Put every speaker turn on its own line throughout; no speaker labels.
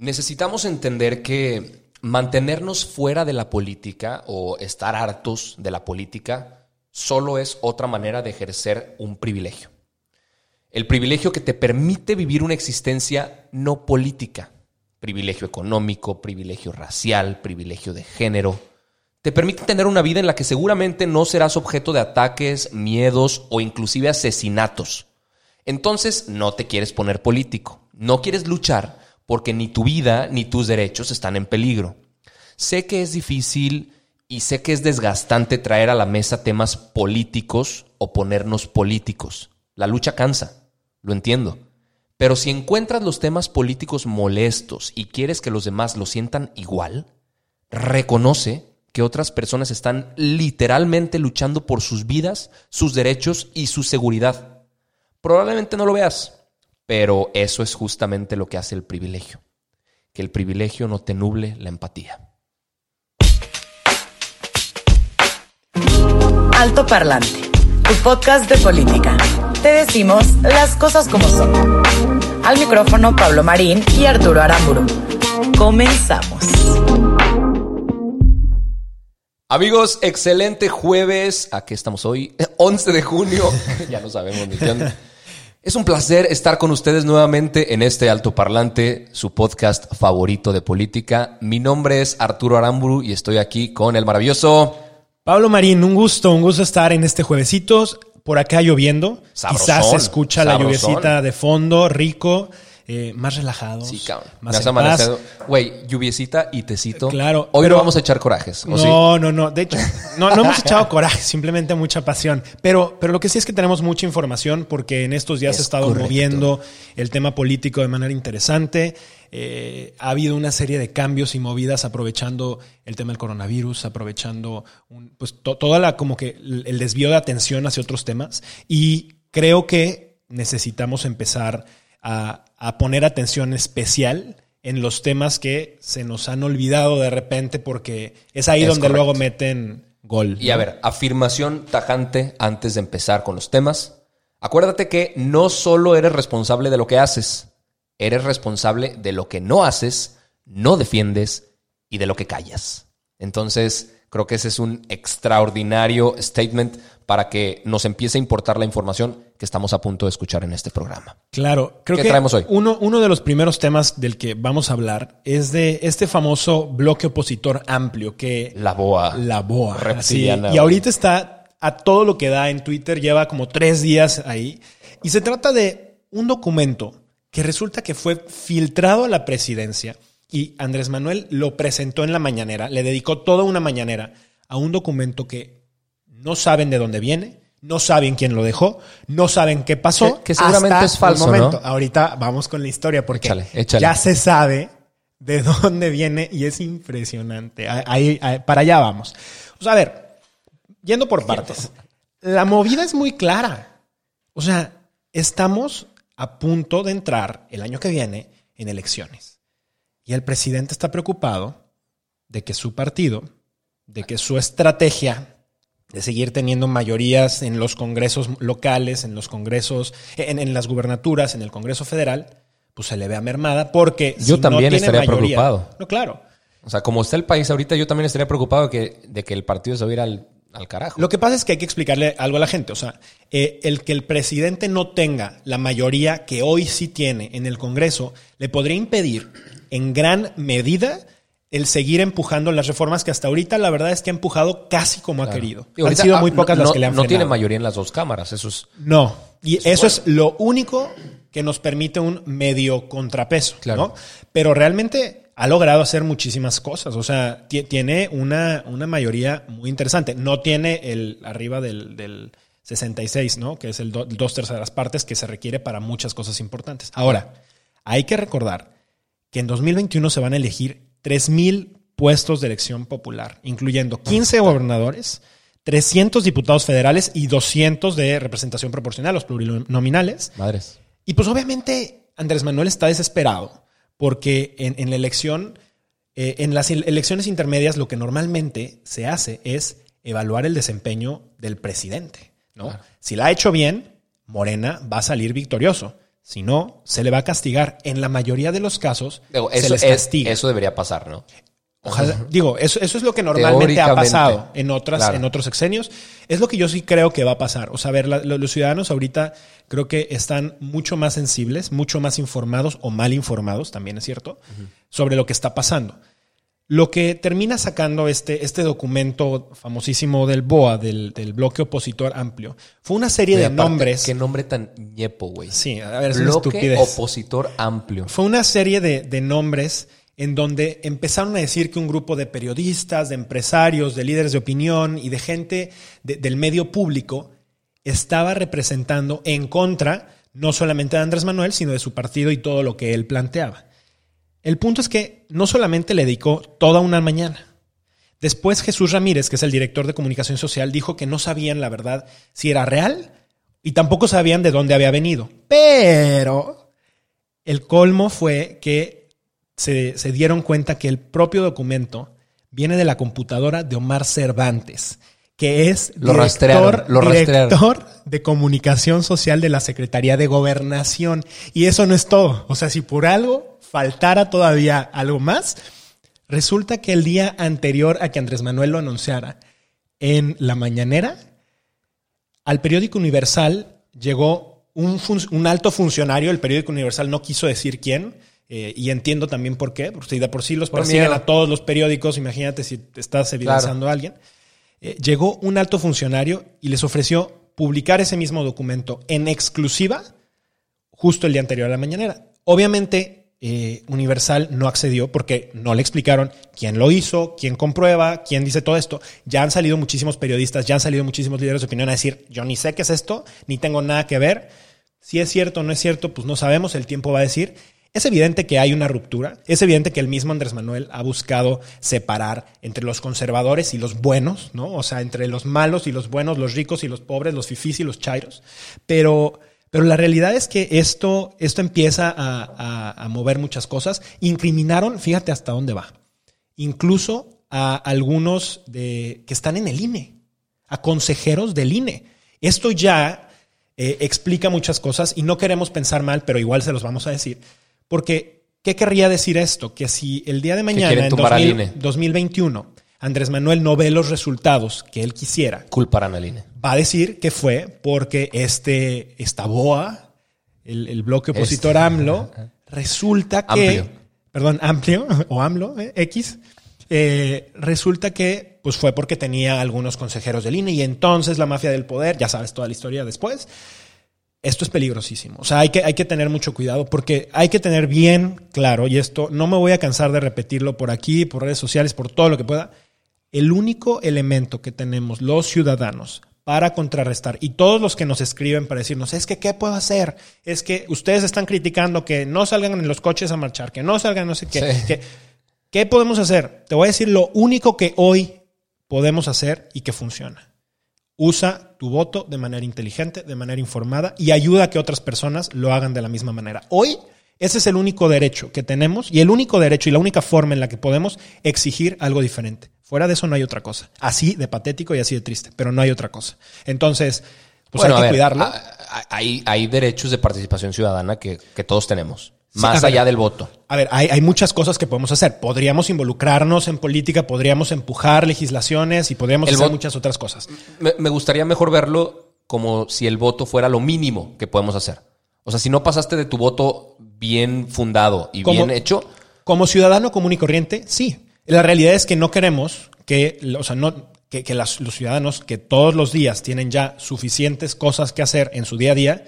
Necesitamos entender que mantenernos fuera de la política o estar hartos de la política solo es otra manera de ejercer un privilegio. El privilegio que te permite vivir una existencia no política. Privilegio económico, privilegio racial, privilegio de género. Te permite tener una vida en la que seguramente no serás objeto de ataques, miedos o inclusive asesinatos. Entonces no te quieres poner político. No quieres luchar porque ni tu vida ni tus derechos están en peligro. Sé que es difícil y sé que es desgastante traer a la mesa temas políticos o ponernos políticos. La lucha cansa, lo entiendo. Pero si encuentras los temas políticos molestos y quieres que los demás lo sientan igual, reconoce que otras personas están literalmente luchando por sus vidas, sus derechos y su seguridad. Probablemente no lo veas, pero eso es justamente lo que hace el privilegio. Que el privilegio no te nuble la empatía.
Alto Parlante, tu podcast de política. Te decimos las cosas como son. Al micrófono Pablo Marín y Arturo Aramburu. Comenzamos.
Amigos, excelente jueves. Aquí estamos hoy, 11 de junio. ya no sabemos ni qué onda. Es un placer estar con ustedes nuevamente en este altoparlante, su podcast favorito de política. Mi nombre es Arturo Aramburu y estoy aquí con el maravilloso
Pablo Marín. Un gusto, un gusto estar en este juevesitos. Por acá lloviendo.
Sabrosón,
Quizás se escucha la lluviecita de fondo, rico, eh, más relajados.
Sí, cabrón.
Más
amanecido. Güey, lluviecita y tecito.
Claro,
Hoy
pero-
no vamos a echar corajes. ¿o sí?
No, no, no. De hecho, no, no hemos echado coraje, simplemente mucha pasión. Pero, pero lo que sí es que tenemos mucha información porque en estos días
Es
se ha estado
correcto.
moviendo el tema político de manera interesante. Eh, ha habido una serie de cambios y movidas aprovechando el tema del coronavirus, aprovechando un- pues, to- toda la como que el desvío de atención hacia otros temas. Y creo que necesitamos empezar a, a poner atención especial en los temas que se nos han olvidado de repente porque es ahí
Es
donde
correcto.
luego meten gol.
Y a ver, afirmación tajante antes de empezar con los temas. Acuérdate que no solo eres responsable de lo que haces, eres responsable de lo que no haces, no defiendes y de lo que callas. Entonces, creo que ese es un extraordinario statement para que nos empiece a importar la información que estamos a punto de escuchar en este programa.
Claro, creo
¿Qué
que
traemos hoy?
Uno, uno de los primeros temas del que vamos a hablar es de este famoso bloque opositor amplio que
La boa.
la boa. Y ahorita está a todo lo que da en Twitter, lleva como tres días ahí. Y se trata de un documento que resulta que fue filtrado a la presidencia y Andrés Manuel lo presentó en la mañanera, le dedicó toda una mañanera a un documento que no saben de dónde viene, no saben quién lo dejó, no saben qué pasó.
Que- que seguramente
hasta
es falso,
el momento.
¿no?
Ahorita vamos con la historia porque
Échale, échale.
ya se sabe de dónde viene y es impresionante. Ahí- ahí- para allá vamos. O sea, a ver, yendo por partes. La movida es muy clara. O sea, estamos a punto de entrar el año que viene en elecciones. Y el presidente está preocupado de que su partido, de que su estrategia de seguir teniendo mayorías en los congresos locales, en los congresos, en, en las gubernaturas, en el Congreso Federal, pues se le vea mermada porque
Yo
si
también
no
estaría
mayoría-
preocupado.
No, claro.
O sea, como está el país ahorita, yo también estaría preocupado de que, de que el partido se va a ir al, al carajo.
Lo que pasa es que hay que explicarle algo a la gente. O sea, eh, el que el presidente no tenga la mayoría que hoy sí tiene en el Congreso le podría impedir en gran medida el seguir empujando las reformas que hasta ahorita la verdad es que ha empujado casi como ha querido.
Digo,
han sido
ah,
muy pocas
no,
las que le han
No tiene mayoría en las dos cámaras, eso es...
No. Y eso es lo único que nos permite un medio contrapeso,
Claro.
¿no? Pero realmente ha logrado hacer muchísimas cosas. O sea, ti- tiene una, una mayoría muy interesante. No tiene el arriba del, del 66, ¿no? Que es el do- dos terceras partes que se requiere para muchas cosas importantes. Ahora, hay que recordar que en 2021 se van a elegir 3.000 puestos de elección popular, incluyendo 15 gobernadores, 300 diputados federales y 200 de representación proporcional, los plurinominales.
Madres.
Y pues obviamente Andrés Manuel está desesperado porque en, en la elección, eh, en las ele- elecciones intermedias lo que normalmente se hace es evaluar el desempeño del presidente. ¿no?
Claro.
Si la ha hecho bien, Morena va a salir victorioso. Si no, se le va a castigar. En la mayoría de los casos,
Digo,
se
eso,
les
es-
castiga.
eso debería pasar, ¿no?
Ojalá, digo, eso, eso es lo que normalmente ha pasado en otras,
Claro.
en otros sexenios. Es lo que yo sí creo que va a pasar. O sea, a ver, la- lo- los ciudadanos ahorita creo que están mucho más sensibles, mucho más informados o mal informados, también es cierto, sobre lo que está pasando. Lo que termina sacando este, este documento famosísimo del BOA, del, del bloque opositor amplio, fue una serie
Oye,
de
aparte,
nombres.
Qué nombre tan ñepo, güey.
Sí, a ver, es una
Bloque
estupidez.
opositor amplio.
Fue una serie de, de nombres en donde empezaron a decir que un grupo de periodistas, de empresarios, de líderes de opinión y de gente de- del medio público estaba representando en contra no solamente de Andrés Manuel, sino de su partido y todo lo que él planteaba. El punto es que no solamente le dedicó toda una mañana. Después Jesús Ramírez, que es el director de comunicación social, dijo que no sabían la verdad si era real y tampoco sabían de dónde había venido. Pero el colmo fue que se, se dieron cuenta que el propio documento viene de la computadora de Omar Cervantes, que es
Lo lo
director de comunicación social de la Secretaría de Gobernación. Y eso no es todo. O sea, si por algo faltara todavía algo más, resulta que el día anterior a que Andrés Manuel lo anunciara en la mañanera, al periódico Universal llegó un, alto funcionario, el periódico Universal no quiso decir quién, eh, y entiendo también por qué, porque de por sí los
Por
persiguen
miedo.
a todos los periódicos, imagínate si estás evidenciando a alguien. Eh, llegó un alto funcionario y les ofreció publicar ese mismo documento en exclusiva justo el día anterior a la mañanera. Obviamente, eh, Universal no accedió porque no le explicaron quién lo hizo, quién comprueba, quién dice todo esto. Ya han salido muchísimos periodistas, ya han salido muchísimos líderes de opinión a decir, yo ni sé qué es esto, ni tengo nada que ver. Si es cierto o no es cierto, pues no sabemos, el tiempo va a decir. Es evidente que hay una ruptura, es evidente que el mismo Andrés Manuel ha buscado separar entre los conservadores y los buenos, ¿no? O sea, entre los malos y los buenos, los ricos y los pobres, los fifís y los chairos. Pero, pero la realidad es que esto, esto empieza a, a- a mover muchas cosas. Incriminaron, fíjate hasta dónde va, incluso a algunos de, que están en el INE, a consejeros del INE. Esto ya eh, explica muchas cosas y no queremos pensar mal, pero igual se los vamos a decir. Porque, ¿qué querría decir esto? Que si el día de mañana, en
tumbar al
2000
INE.
2021, Andrés Manuel no ve los resultados que él quisiera,
Culparán al INE.
va a decir que fue porque este, esta BOA, el, el bloque opositor
Este.
AMLO, resulta que.
Amplio.
Perdón, amplio, o AMLO, eh, X. eh, resulta que pues fue porque tenía algunos consejeros del INE y entonces la mafia del poder, ya sabes toda la historia después. Esto es peligrosísimo. O sea, hay que, hay que tener mucho cuidado porque hay que tener bien claro, y esto no me voy a cansar de repetirlo por aquí, por redes sociales, por todo lo que pueda. El único elemento que tenemos los ciudadanos para contrarrestar y todos los que nos escriben para decirnos es que qué puedo hacer es que ustedes están criticando que no salgan en los coches a marchar que no salgan no sé qué
Sí.
que- qué podemos hacer te voy a decir lo único que hoy podemos hacer y que funciona usa tu voto de manera inteligente de manera informada y ayuda a que otras personas lo hagan de la misma manera hoy ese es el único derecho que tenemos y el único derecho y la única forma en la que podemos exigir algo diferente. Fuera de eso no hay otra cosa. Así de patético y así de triste, pero no hay otra cosa. Entonces, pues
Bueno,
hay que
ver,
cuidarlo.
Hay, hay derechos de participación ciudadana que, que todos tenemos,
Sí,
más
ver.
allá del voto.
A ver, hay, hay muchas cosas que podemos hacer. Podríamos involucrarnos en política, podríamos empujar legislaciones y podríamos
El
hacer muchas otras cosas.
Me, me gustaría mejor verlo como si el voto fuera lo mínimo que podemos hacer. O sea, si no pasaste de tu voto bien fundado y
Como-
bien hecho,
Como ciudadano común y corriente, sí. La realidad es que no queremos que, o sea, no, que, que las- los ciudadanos que todos los días tienen ya suficientes cosas que hacer en su día a día,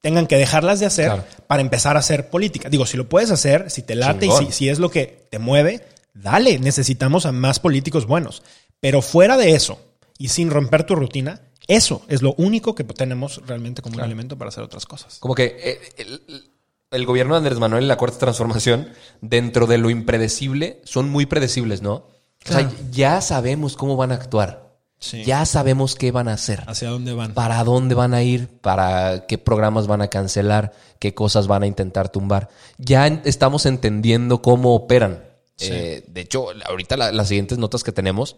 tengan que dejarlas de hacer
Claro.
para empezar a hacer política. Digo, si lo puedes hacer, si te late y si, si es lo que te mueve, dale, necesitamos a más políticos buenos. Pero fuera de eso y sin romper tu rutina, Eso es lo único que tenemos realmente como un elemento para hacer otras cosas.
Como que eh, el, el gobierno de Andrés Manuel y la Cuarta Transformación, dentro de lo impredecible, son muy predecibles, ¿no? O sea, ya sabemos cómo van a actuar.
Sí.
Ya sabemos qué van a hacer.
¿Hacia dónde van?
para dónde van a ir, para qué programas van a cancelar, qué cosas van a intentar tumbar. Ya estamos entendiendo cómo operan. Eh, de hecho, ahorita la- las siguientes notas que tenemos,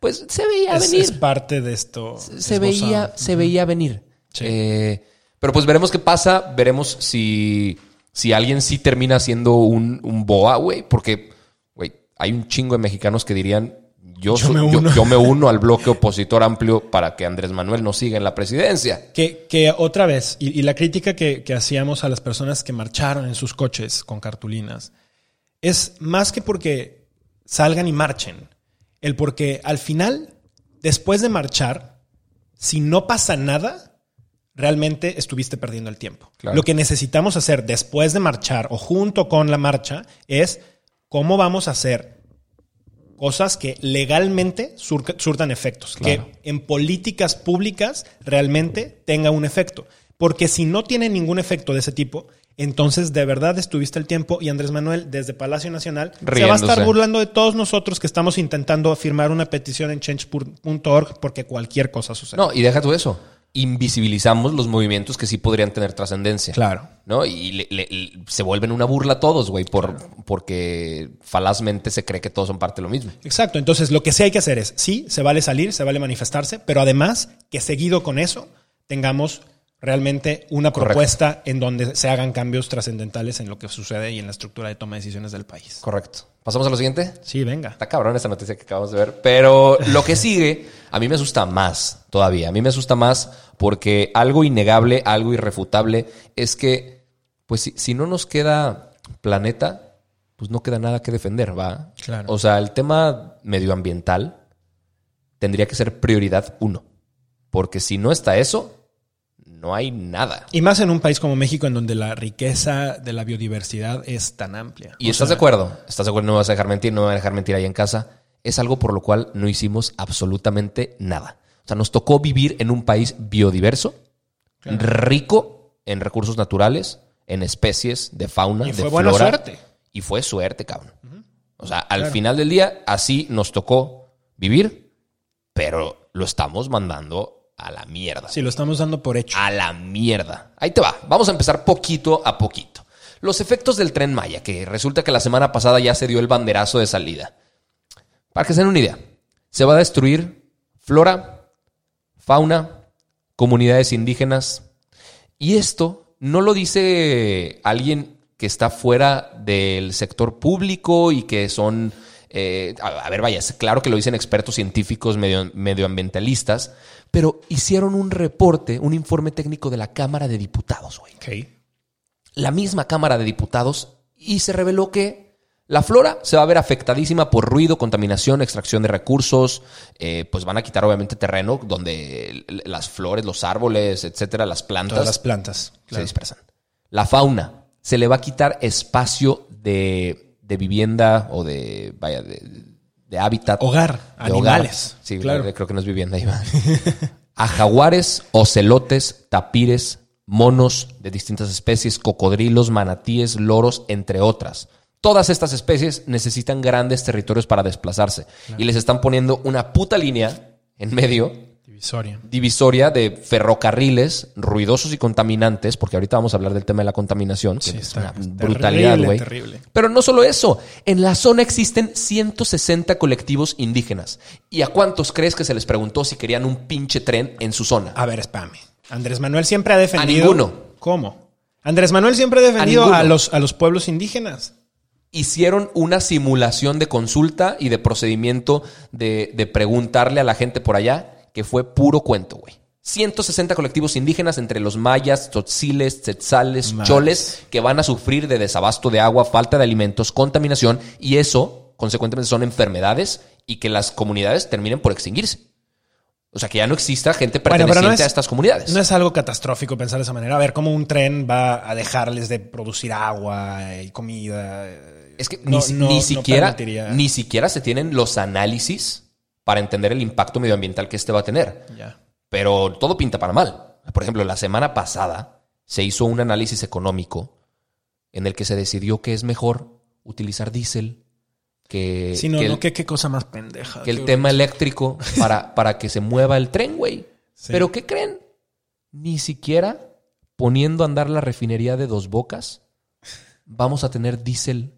pues se veía
Es,
venir.
es parte de esto.
se veía, se veía venir.
Sí.
Eh, pero pues veremos qué pasa, veremos si, si alguien sí termina siendo un, un boa, güey, porque, güey, hay un chingo de mexicanos que dirían, yo,
Yo me
yo-
uno.
yo me uno al bloque opositor amplio para que Andrés Manuel no siga en la presidencia.
Que, que otra vez, y, y la crítica que, que hacíamos a las personas que marcharon en sus coches con cartulinas, es más que porque salgan y marchen, el porque al final, después de marchar, si no pasa nada, realmente estuviste perdiendo el tiempo.
Claro.
Lo que necesitamos hacer después de marchar o junto con la marcha es cómo vamos a hacer cosas que legalmente surtan efectos,
Claro.
que en políticas públicas realmente tenga un efecto. Porque si no tiene ningún efecto de ese tipo, entonces de verdad estuviste el tiempo y Andrés Manuel desde Palacio Nacional se va a estar burlando de todos nosotros que estamos intentando firmar una petición en change.org porque cualquier cosa sucede.
No, y deja tú eso. Invisibilizamos los movimientos que sí podrían tener trascendencia.
Claro.
¿No? Y le- le- le- se vuelven una burla a todos, güey, por, porque falazmente se cree que todos son parte de lo mismo.
Exacto. Entonces, lo que sí hay que hacer es, sí, se vale salir, se vale manifestarse, pero además que seguido con eso tengamos realmente una
Correcto.
propuesta en donde se hagan cambios trascendentales en lo que sucede y en la estructura de toma de decisiones del país.
Correcto. ¿Pasamos a lo siguiente?
Sí, venga.
Está cabrón esta noticia que acabamos de ver. Pero lo que sigue, a mí me asusta más todavía. A mí me asusta más porque algo innegable, algo irrefutable, es que, pues si, si no nos queda planeta, pues no queda nada que defender, ¿va?
Claro.
O sea, el tema medioambiental tendría que ser prioridad uno. Porque si no está eso, no hay nada.
Y más en un país como México, en donde la riqueza de la biodiversidad es tan amplia.
¿Y
O
estás
sea,
de acuerdo? ¿Estás de acuerdo? No me vas a dejar mentir, no me vas a dejar mentir ahí en casa. Es algo por lo cual no hicimos absolutamente nada. O sea, nos tocó vivir en un país biodiverso, rico en recursos naturales, en especies de fauna,
Y
de
fue buena
flora.
suerte.
Y fue suerte, cabrón. O sea, al final del día, así nos tocó vivir, pero lo estamos mandando a la mierda.
Sí, lo estamos dando por hecho.
A la mierda. Ahí te va. Vamos a empezar poquito a poquito. Los efectos del tren Maya, que resulta que la semana pasada ya se dio el banderazo de salida. Para que se den una idea, se va a destruir flora, fauna, comunidades indígenas. Y esto no lo dice alguien que está fuera del sector público y que son... eh, a, a ver, vaya, es claro que lo dicen expertos científicos medio- medioambientalistas, pero hicieron un reporte, un informe técnico de la Cámara de Diputados, güey la misma Cámara de Diputados y se reveló que la flora se va a ver afectadísima por ruido, contaminación, extracción de recursos, eh, pues van a quitar obviamente terreno donde las flores, los árboles, etcétera, las plantas
Todas las plantas.
se dispersan. La fauna se le va a quitar espacio de, de vivienda o de, vaya, de, de hábitat.
Hogar,
de hogar.
animales.
Sí,
claro.
creo que no es vivienda va. a jaguares, ocelotes, tapires, monos de distintas especies, cocodrilos, manatíes, loros, entre otras. Todas estas especies necesitan grandes territorios para desplazarse y les están poniendo una puta línea en medio
Divisoria.
divisoria de ferrocarriles ruidosos y contaminantes, porque ahorita vamos a hablar del tema de la contaminación, que
Sí,
es
está-
una brutalidad, güey. Pero no solo eso, en la zona existen 160 colectivos indígenas. ¿Y a cuántos crees que se les preguntó si querían un pinche tren en su zona?
A ver, espérame. Andrés Manuel siempre ha defendido.
ninguno.
¿Cómo? Andrés Manuel siempre ha defendido
ninguno.
a, los, a los pueblos indígenas.
hicieron una simulación de consulta y de procedimiento de, de preguntarle a la gente por allá, que fue puro cuento, güey. 160 colectivos indígenas entre los mayas, tzotziles, tzetzales, choles, que van a sufrir de desabasto de agua, falta de alimentos, contaminación, y eso, consecuentemente, son enfermedades y que las comunidades terminen por extinguirse. O sea, que ya no exista gente
Bueno,
perteneciente
no es-
a estas comunidades.
No es algo catastrófico pensar de esa manera. A ver, ¿cómo un tren va a dejarles de producir agua y comida?
Es que
No,
ni,
no-
ni siquiera, ni siquiera se tienen los análisis para entender el impacto medioambiental que este va a tener. Pero todo pinta para mal. Por ejemplo, la semana pasada se hizo un análisis económico en el que se decidió que es mejor utilizar diésel que,
Sí, no,
que
no,
el,
qué, cosa más pendeja.
que el tema eléctrico para, para que se mueva el tren, güey.
Sí.
Pero ¿qué creen? Ni siquiera poniendo a andar la refinería de dos bocas, vamos a tener diésel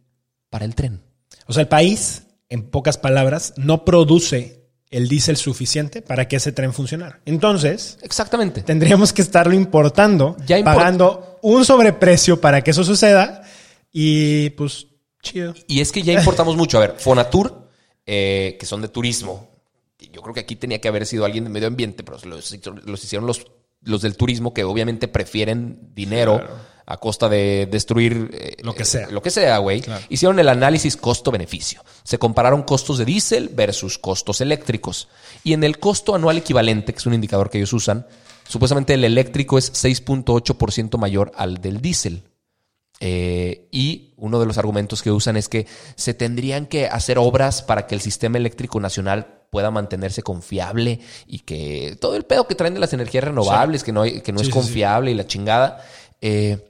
para el tren.
O sea, el país, en pocas palabras, no produce el diésel suficiente para que ese tren funcionara. Entonces,
Exactamente.
tendríamos que estarlo importando,
Ya import-
pagando un sobreprecio para que eso suceda y pues chido.
Y es que ya importamos mucho. A ver, Fonatur, eh, que son de turismo. Yo creo que aquí tenía que haber sido alguien de medio ambiente, pero los, los hicieron los, los del turismo que obviamente prefieren dinero a costa de destruir eh,
Lo que sea.
Lo que sea, güey.
Claro.
Hicieron el análisis costo-beneficio. Se compararon costos de diésel versus costos eléctricos. Y en el costo anual equivalente, que es un indicador que ellos usan, supuestamente el eléctrico es 6.8% mayor al del diésel. Eh, y uno de los argumentos que usan es que se tendrían que hacer obras para que el sistema eléctrico nacional pueda mantenerse confiable y que todo el pedo que traen de las energías renovables, que no, hay- que no
Sí,
es
sí.
confiable y la chingada. eh,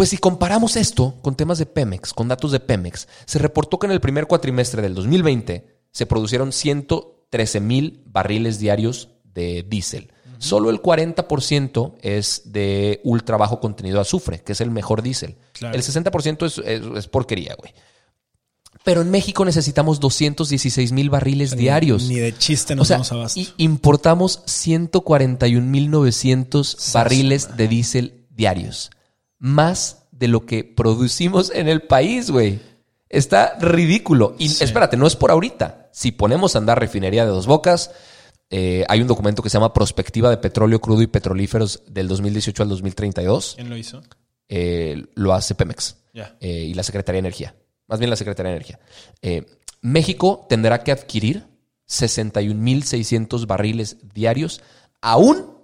pues si comparamos esto con temas de Pemex, con datos de Pemex, se reportó que en el primer cuatrimestre del 2020 se produjeron 113 mil barriles diarios de diésel. Solo el 40% es de ultra bajo contenido de azufre, que es el mejor diésel.
Claro.
El 60% es, es- es porquería, güey. Pero en México necesitamos 216 mil barriles diarios.
Ni de chiste
O
nos
sea,
damos abasto.
y importamos 141.900 barriles de diésel diarios. Más de lo que producimos en el país, güey. Está ridículo. Y espérate, no es por ahorita. Si ponemos a andar refinería de dos bocas, eh, hay un documento que se llama Prospectiva de Petróleo Crudo y Petrolíferos del 2018 al 2032.
¿Quién lo hizo?
Eh, lo hace Pemex eh, y la Secretaría de Energía. Más bien la Secretaría de Energía. México tendrá que adquirir 61.600 barriles diarios, aún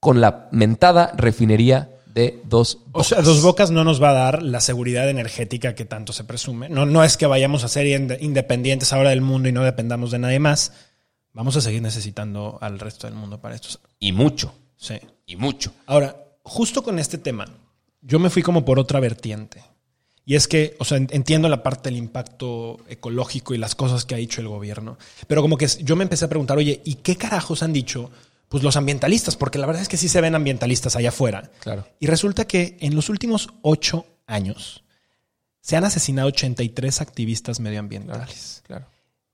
con la mentada refinería de dos
O sea, Dos Bocas no nos va a dar la seguridad energética que tanto se presume. No, no es que vayamos a ser inde- independientes ahora del mundo y no dependamos de nadie más. Vamos a seguir necesitando al resto del mundo para esto.
Y mucho,
Sí.
y mucho.
Ahora, justo con este tema, yo me fui como por otra vertiente. Y es que, o sea, en- entiendo la parte del impacto ecológico y las cosas que ha dicho el gobierno, pero como que yo me empecé a preguntar, oye, ¿y qué carajos han dicho pues los ambientalistas? Porque la verdad es que sí se ven ambientalistas allá afuera.
Claro.
Y resulta que en los últimos ocho años se han asesinado 83 activistas medioambientales.
Claro.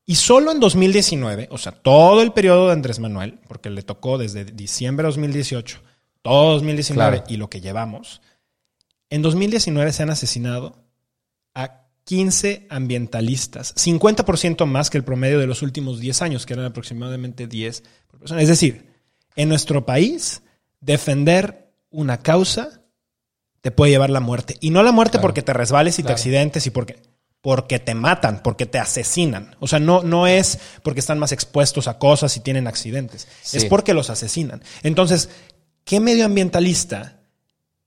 Y solo en 2019, o sea, todo el periodo de Andrés Manuel, porque le tocó desde diciembre de 2018, todo 2019
Claro.
y lo que llevamos, en 2019 se han asesinado a 15 ambientalistas, 50% más que el promedio de los últimos 10 años, que eran aproximadamente 10 por persona. Es decir, en nuestro país, defender una causa te puede llevar la muerte. Y no la muerte
Claro.
porque te resbales y te accidentes y porque, porque te matan, porque te asesinan. O sea, no, no es porque están más expuestos a cosas y tienen accidentes.
Sí.
Es porque los asesinan. Entonces, ¿qué medioambientalista,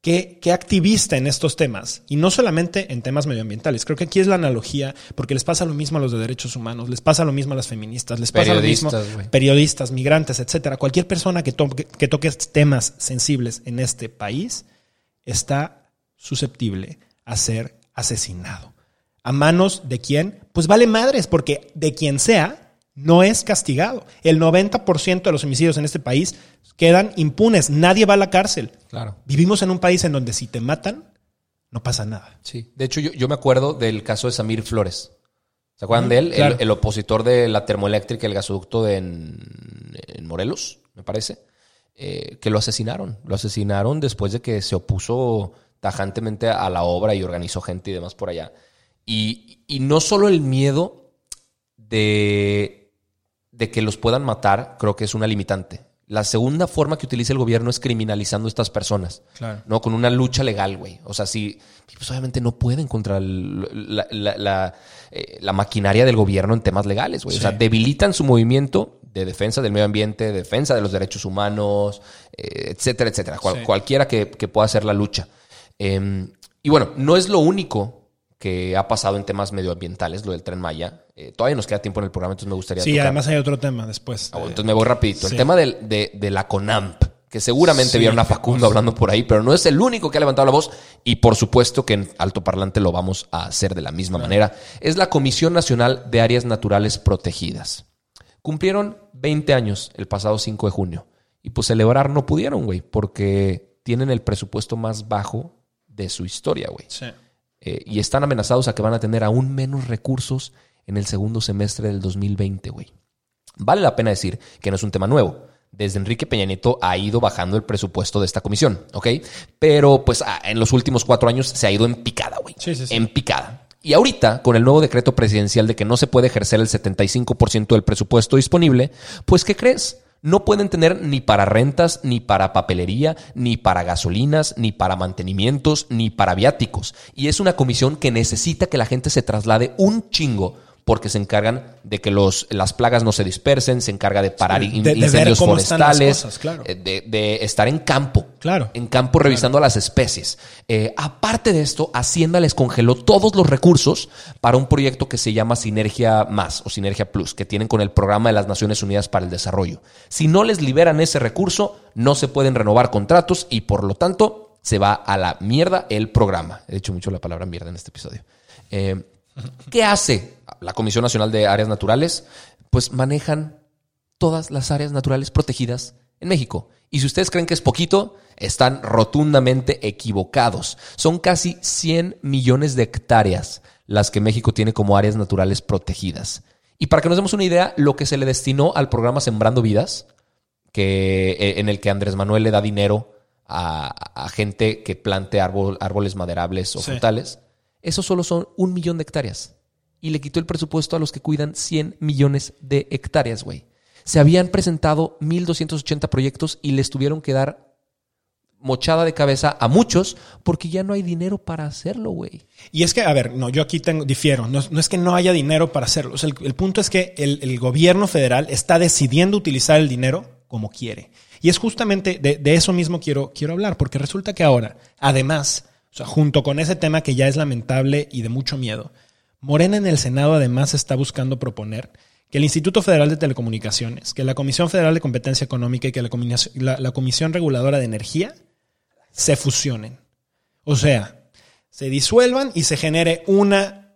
qué, qué activista en estos temas? Y no solamente en temas medioambientales. Creo que aquí es la analogía, porque les pasa lo mismo a los de derechos humanos, les pasa lo mismo a las feministas, les pasa lo mismo
güey.
periodistas, migrantes, etcétera. Cualquier persona que toque, que toque temas sensibles en este país está susceptible a ser asesinado. ¿A manos de quién? Pues vale madres, porque de quien sea, no es castigado. El 90% de los homicidios en este país quedan impunes. Nadie va a la cárcel.
Claro.
Vivimos en un país en donde si te matan, no pasa nada.
Sí. De hecho, yo, yo me acuerdo del caso de Samir Flores. ¿Se acuerdan de él? El- opositor de la termoeléctrica, el gasoducto de en, en Morelos, me parece, eh, que lo asesinaron. Lo asesinaron después de que se opuso tajantemente a la obra y organizó gente y demás por allá. Y, y no solo el miedo de, de que los puedan matar, creo que es una limitante. La segunda forma que utiliza el gobierno es criminalizando a estas personas.
Claro.
¿no? Con una lucha legal, güey. O sea, sí, pues obviamente no pueden contra el- la, la- la, eh, la maquinaria del gobierno en temas legales, güey. O sea, debilitan su movimiento de defensa del medio ambiente, de defensa de los derechos humanos, eh, etcétera, etcétera. Cual-
Sí.
Cualquiera que, que pueda hacer la lucha. Eh, y bueno, no es lo único que ha pasado en temas medioambientales, lo del tren Maya. Eh, todavía nos queda tiempo en el programa, entonces me gustaría
Sí,
tocar.
además hay otro tema después.
Ah, entonces me voy rapidito.
Sí.
El tema de, de la CONAMP, que seguramente
Sí,
vieron a Facundo hablando por ahí, pero no es el único que ha levantado la voz y por supuesto que en alto parlante lo vamos a hacer de la misma manera. Es la Comisión Nacional de Áreas Naturales Protegidas. Cumplieron 20 años el pasado 5 de junio y pues celebrar no pudieron, güey, porque tienen el presupuesto más bajo de su historia, güey.
Sí.
Eh, y están amenazados a que van a tener aún menos recursos en el segundo semestre del 2020, güey. Vale la pena decir que no es un tema nuevo. Desde Enrique Peña Nieto ha ido bajando el presupuesto de esta comisión, ¿ok? Pero pues ah, en los últimos cuatro años se ha ido en picada, güey.
Sí, sí, sí.
En picada. Y ahorita, con el nuevo decreto presidencial de que no se puede ejercer el 75% del presupuesto disponible, pues ¿qué crees? No pueden tener ni para rentas, ni para papelería, ni para gasolinas, ni para mantenimientos, ni para viáticos. Y es una comisión que necesita que la gente se traslade un chingo porque se encargan de que los, las plagas no se dispersen, se encarga de parar
Sí, de-
incendios forestales,
cosas, claro.
de, de estar en campo.
Claro.
En campo revisando a las especies. Eh, aparte de esto, Hacienda les congeló todos los recursos para un proyecto que se llama Sinergia Más o Sinergia Plus, que tienen con el Programa de las Naciones Unidas para el Desarrollo. Si no les liberan ese recurso, no se pueden renovar contratos y por lo tanto se va a la mierda el programa. He dicho mucho la palabra mierda en este episodio. Eh, ¿Qué hace la Comisión Nacional de Áreas Naturales? Pues manejan todas las áreas naturales protegidas en México. Y si ustedes creen que es poquito, están rotundamente equivocados. Son casi 100 millones de hectáreas las que México tiene como áreas naturales protegidas. Y para que nos demos una idea, lo que se le destinó al programa Sembrando Vidas, que, eh, en el que Andrés Manuel le da dinero a, a gente que plante árbol- árboles maderables o
Sí.
frutales, eso solo son un millón de hectáreas. Y le quitó el presupuesto a los que cuidan 100 millones de hectáreas, güey. Se habían presentado 1.280 proyectos y les tuvieron que dar mochada de cabeza a muchos porque ya no hay dinero para hacerlo, güey.
Y es que, a ver, no, yo aquí tengo, difiero. No, es- que no haya dinero para hacerlo. El, punto es que el, el gobierno federal está decidiendo utilizar el dinero como quiere. Y es justamente de, de eso mismo quiero, quiero hablar, porque resulta que ahora, además, o sea, junto con ese tema que ya es lamentable y de mucho miedo, Morena en el Senado además está buscando proponer que el Instituto Federal de Telecomunicaciones, que la Comisión Federal de Competencia Económica y que la, Combinación- la- la Comisión Reguladora de Energía se fusionen. O sea, se disuelvan y se genere una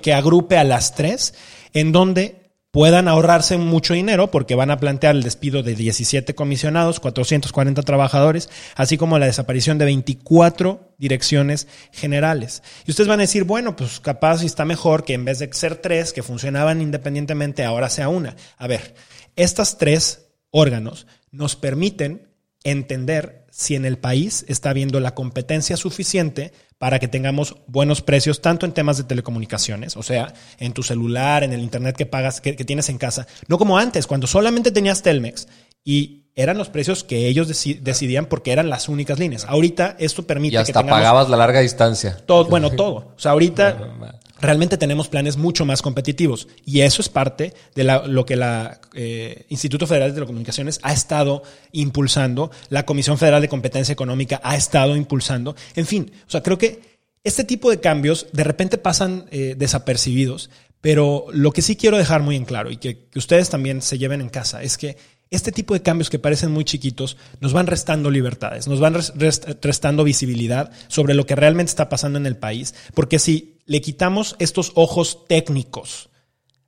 que agrupe a las tres, en donde puedan ahorrarse mucho dinero porque van a plantear el despido de 17 comisionados, 440 trabajadores, así como la desaparición de 24 direcciones generales. Y ustedes van a decir, bueno, pues capaz está mejor que en vez de ser tres que funcionaban independientemente, ahora sea una. A ver, estas tres órganos nos permiten entender si en el país está habiendo la competencia suficiente para que tengamos buenos precios, tanto en temas de telecomunicaciones, o sea, en tu celular, en el internet que pagas, que, que tienes en casa, no como antes, cuando solamente tenías Telmex y eran los precios que ellos deci- decidían porque eran las únicas líneas. Ahorita esto permite
Y
que
hasta
tengamos
pagabas la larga distancia.
todo, bueno, todo. O sea, ahorita realmente tenemos planes mucho más competitivos y eso es parte de lo que la eh, Instituto Federal de Telecomunicaciones ha estado impulsando, la Comisión Federal de Competencia Económica ha estado impulsando. En fin, o sea, creo que este tipo de cambios de repente pasan eh, desapercibidos, pero lo que sí quiero dejar muy en claro y que, ustedes también se lleven en casa es que este tipo de cambios que parecen muy chiquitos nos van restando libertades, nos van res- rest- restando visibilidad sobre lo que realmente está pasando en el país, porque si le quitamos estos ojos técnicos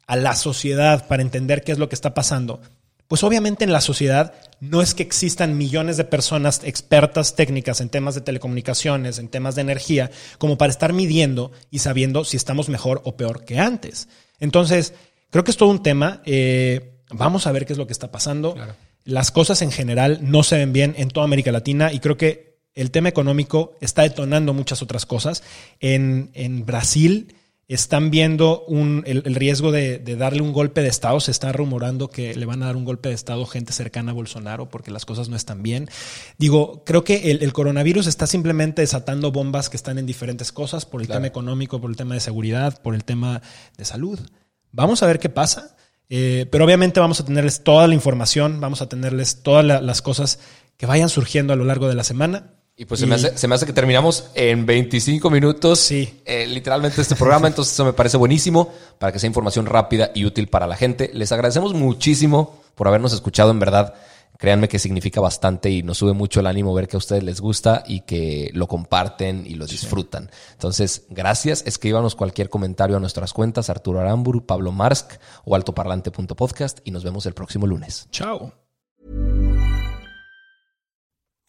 a la sociedad para entender qué es lo que está pasando, pues obviamente en la sociedad no es que existan millones de personas expertas técnicas en temas de telecomunicaciones, en temas de energía, como para estar midiendo y sabiendo si estamos mejor o peor que antes. Entonces, creo que es todo un tema. eh, vamos a ver qué es lo que está pasando. Las cosas en general no se ven bien en toda América Latina y creo que el tema económico está detonando muchas otras cosas. En, en Brasil están viendo un, el, el riesgo de, de darle un golpe de Estado. Se está rumorando que le van a dar un golpe de Estado gente cercana a Bolsonaro porque las cosas no están bien. Digo, creo que el, el coronavirus está simplemente desatando bombas que están en diferentes cosas por el
Claro.
tema económico, por el tema de seguridad, por el tema de salud. Vamos a ver qué pasa. Eh, pero obviamente vamos a tenerles toda la información, vamos a tenerles todas la- las cosas que vayan surgiendo a lo largo de la semana.
Y pues se, me hace, se me hace que terminamos en 25 minutos.
Sí.
eh, literalmente este programa. Entonces eso me parece buenísimo para que sea información rápida y útil para la gente. Les agradecemos muchísimo por habernos escuchado. En verdad, créanme que significa bastante y nos sube mucho el ánimo ver que a ustedes les gusta y que lo comparten y lo disfrutan. Entonces, gracias. Escríbanos cualquier comentario a nuestras cuentas, Arturo Aramburu, Pablo Marsk o altoparlante.podcast y nos vemos el próximo lunes.
Chao.